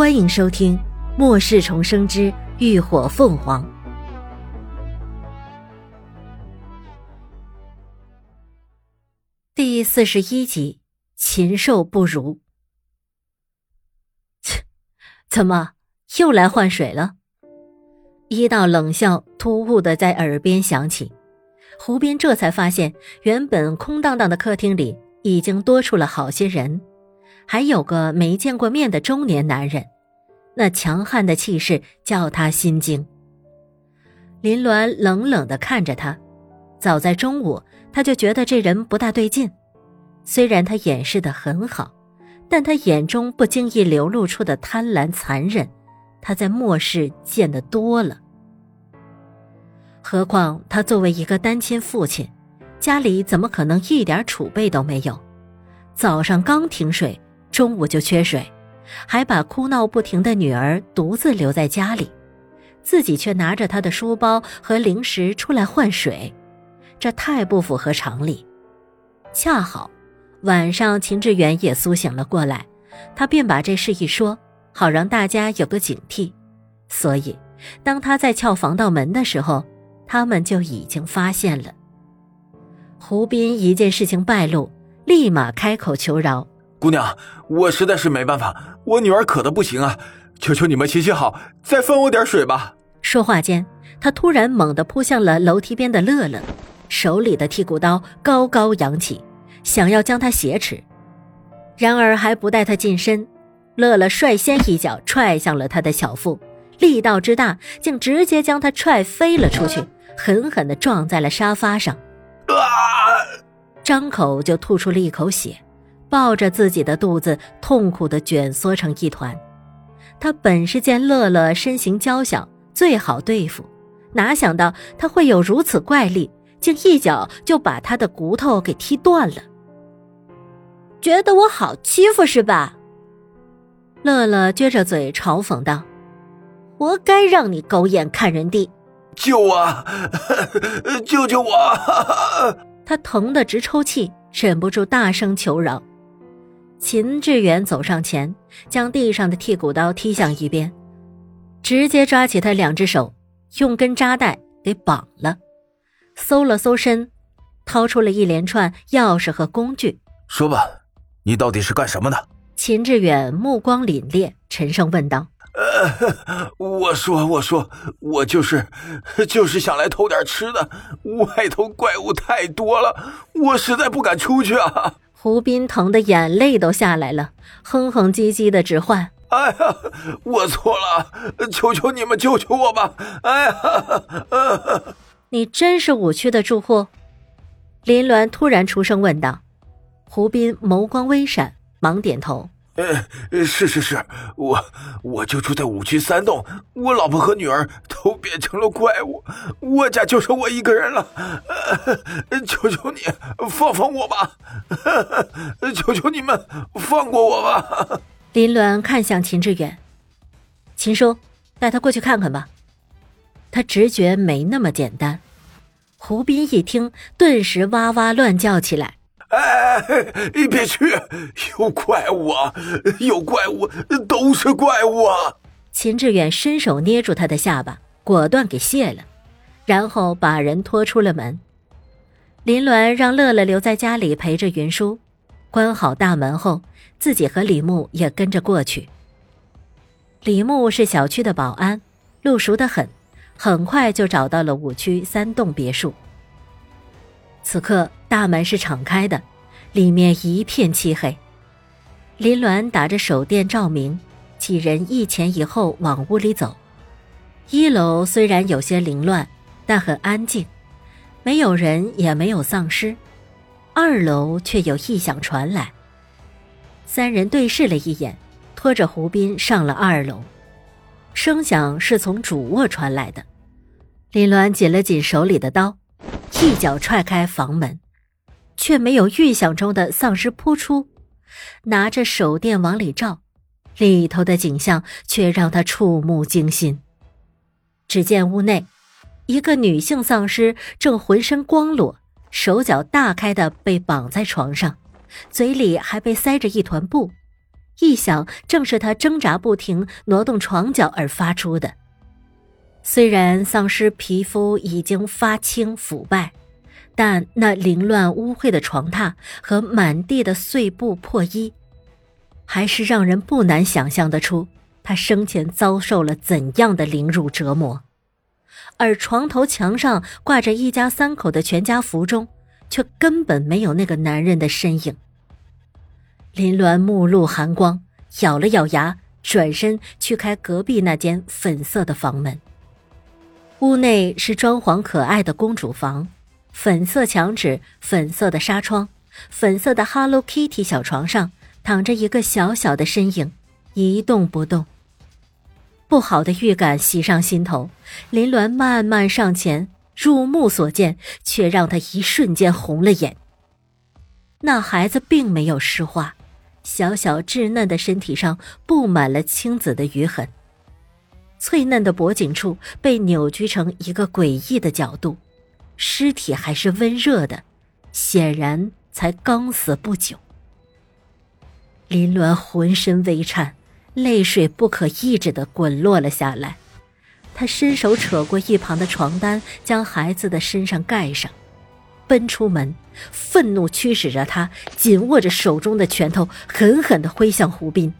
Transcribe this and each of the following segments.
欢迎收听《末世重生之浴火凤凰》第四十一集：禽兽不如。切，怎么又来换水了？一道冷笑突兀的在耳边响起，胡斌这才发现，原本空荡荡的客厅里已经多出了好些人。还有个没见过面的中年男人，那强悍的气势叫他心惊。林鸾冷冷的看着他，早在中午他就觉得这人不大对劲。虽然他掩饰的很好，但他眼中不经意流露出的贪婪残忍，他在末世见得多了。何况他作为一个单亲父亲，家里怎么可能一点储备都没有？早上刚停水。中午就缺水，还把哭闹不停的女儿独自留在家里，自己却拿着他的书包和零食出来换水，这太不符合常理。恰好晚上秦志远也苏醒了过来，他便把这事一说，好让大家有个警惕。所以，当他在撬防盗门的时候，他们就已经发现了。胡斌一见事情败露，立马开口求饶。姑娘，我实在是没办法，我女儿渴的不行啊！求求你们行行好，再分我点水吧。说话间，他突然猛地扑向了楼梯边的乐乐，手里的剔骨刀高高扬起，想要将他挟持。然而还不待他近身，乐乐率先一脚踹向了他的小腹，力道之大，竟直接将他踹飞了出去，狠狠地撞在了沙发上，啊！张口就吐出了一口血。抱着自己的肚子，痛苦的卷缩成一团。他本是见乐乐身形娇小，最好对付，哪想到他会有如此怪力，竟一脚就把他的骨头给踢断了。觉得我好欺负是吧？乐乐撅着嘴嘲讽道：“活该让你狗眼看人低！”救啊！救救我！他疼得直抽泣，忍不住大声求饶。秦志远走上前，将地上的剔骨刀踢向一边，直接抓起他两只手，用根扎带给绑了。搜了搜身，掏出了一连串钥匙和工具。说吧，你到底是干什么的？秦志远目光凛冽，沉声问道：“呃，我说，我说，我就是，就是想来偷点吃的。外头怪物太多了，我实在不敢出去啊。”胡斌疼的眼泪都下来了，哼哼唧唧的直唤：“哎呀，我错了，求求你们救救我吧！”哎呀，你真是五区的住户？林鸾突然出声问道。胡斌眸光微闪，忙点头。呃，是是是，我我就住在五区三栋，我老婆和女儿都变成了怪物，我家就剩我一个人了，求求你放放我吧，求求你们放过我吧。林鸾看向秦志远，秦叔，带他过去看看吧。他直觉没那么简单。胡斌一听，顿时哇哇乱叫起来。哎，别去！有怪物啊！有怪物，都是怪物啊！秦志远伸手捏住他的下巴，果断给卸了，然后把人拖出了门。林鸾让乐乐留在家里陪着云舒，关好大门后，自己和李牧也跟着过去。李牧是小区的保安，路熟得很，很快就找到了五区三栋别墅。此刻大门是敞开的，里面一片漆黑。林鸾打着手电照明，几人一前一后往屋里走。一楼虽然有些凌乱，但很安静，没有人也没有丧尸。二楼却有异响传来。三人对视了一眼，拖着胡斌上了二楼。声响是从主卧传来的。林鸾紧了紧手里的刀。一脚踹开房门，却没有预想中的丧尸扑出。拿着手电往里照，里头的景象却让他触目惊心。只见屋内，一个女性丧尸正浑身光裸，手脚大开的被绑在床上，嘴里还被塞着一团布，异响正是他挣扎不停、挪动床脚而发出的。虽然丧尸皮肤已经发青腐败，但那凌乱污秽的床榻和满地的碎布破衣，还是让人不难想象得出他生前遭受了怎样的凌辱折磨。而床头墙上挂着一家三口的全家福中，却根本没有那个男人的身影。林鸾目露寒光，咬了咬牙，转身去开隔壁那间粉色的房门。屋内是装潢可爱的公主房，粉色墙纸，粉色的纱窗，粉色的 Hello Kitty 小床上躺着一个小小的身影，一动不动。不好的预感袭上心头，林鸾慢慢上前，入目所见却让他一瞬间红了眼。那孩子并没有石化。小小稚嫩的身体上布满了青紫的余痕，脆嫩的脖颈处被扭曲成一个诡异的角度，尸体还是温热的，显然才刚死不久。林鸾浑身微颤，泪水不可抑制的滚落了下来，他伸手扯过一旁的床单，将孩子的身上盖上。奔出门，愤怒驱使着他紧握着手中的拳头，狠狠地挥向胡斌，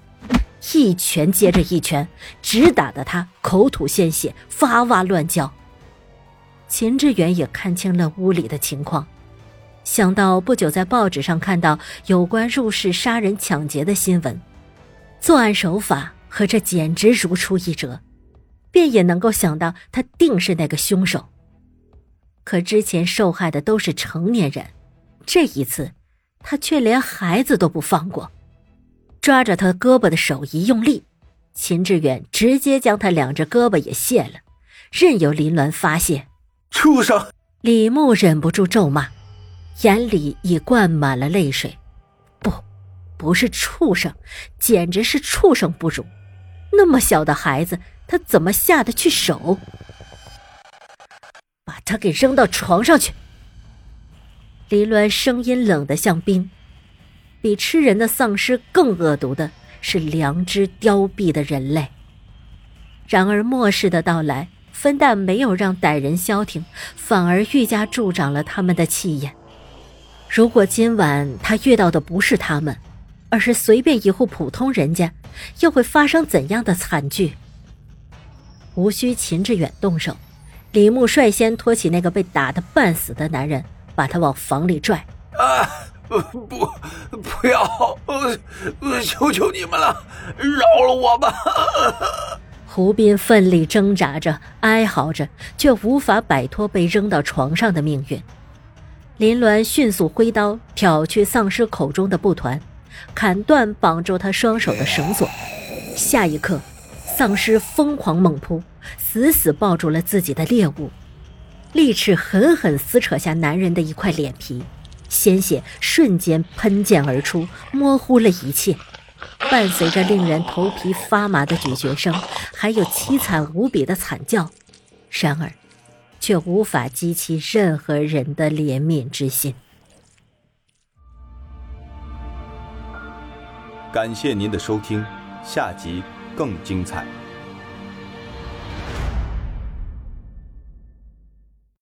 一拳接着一拳，直打得他口吐鲜血，哇哇乱叫。秦志远也看清了屋里的情况，想到不久在报纸上看到有关入室杀人抢劫的新闻，作案手法和这简直如出一辙，便也能够想到他定是那个凶手。可之前受害的都是成年人，这一次，他却连孩子都不放过，抓着他胳膊的手一用力，秦志远直接将他两只胳膊也卸了，任由林鸾发泄。畜生！李牧忍不住咒骂，眼里已灌满了泪水。不，不是畜生，简直是畜生不如。那么小的孩子，他怎么下得去手？把他给扔到床上去。林鸾声音冷得像冰，比吃人的丧尸更恶毒的是良知凋敝的人类。然而末世的到来，分但没有让歹人消停，反而愈加助长了他们的气焰。如果今晚他遇到的不是他们，而是随便一户普通人家，又会发生怎样的惨剧？无需秦志远动手。李牧率先拖起那个被打得半死的男人，把他往房里拽。啊，不，不要！呃求求你们了，饶了我吧！胡斌奋力挣扎着，哀嚎着，却无法摆脱被扔到床上的命运。林鸾迅速挥刀挑去丧尸口中的布团，砍断绑住他双手的绳索。下一刻，丧尸疯狂猛扑。死死抱住了自己的猎物，利齿狠狠撕扯下男人的一块脸皮，鲜血瞬间喷溅而出，模糊了一切。伴随着令人头皮发麻的咀嚼声，还有凄惨无比的惨叫，然而，却无法激起任何人的怜悯之心。感谢您的收听，下集更精彩。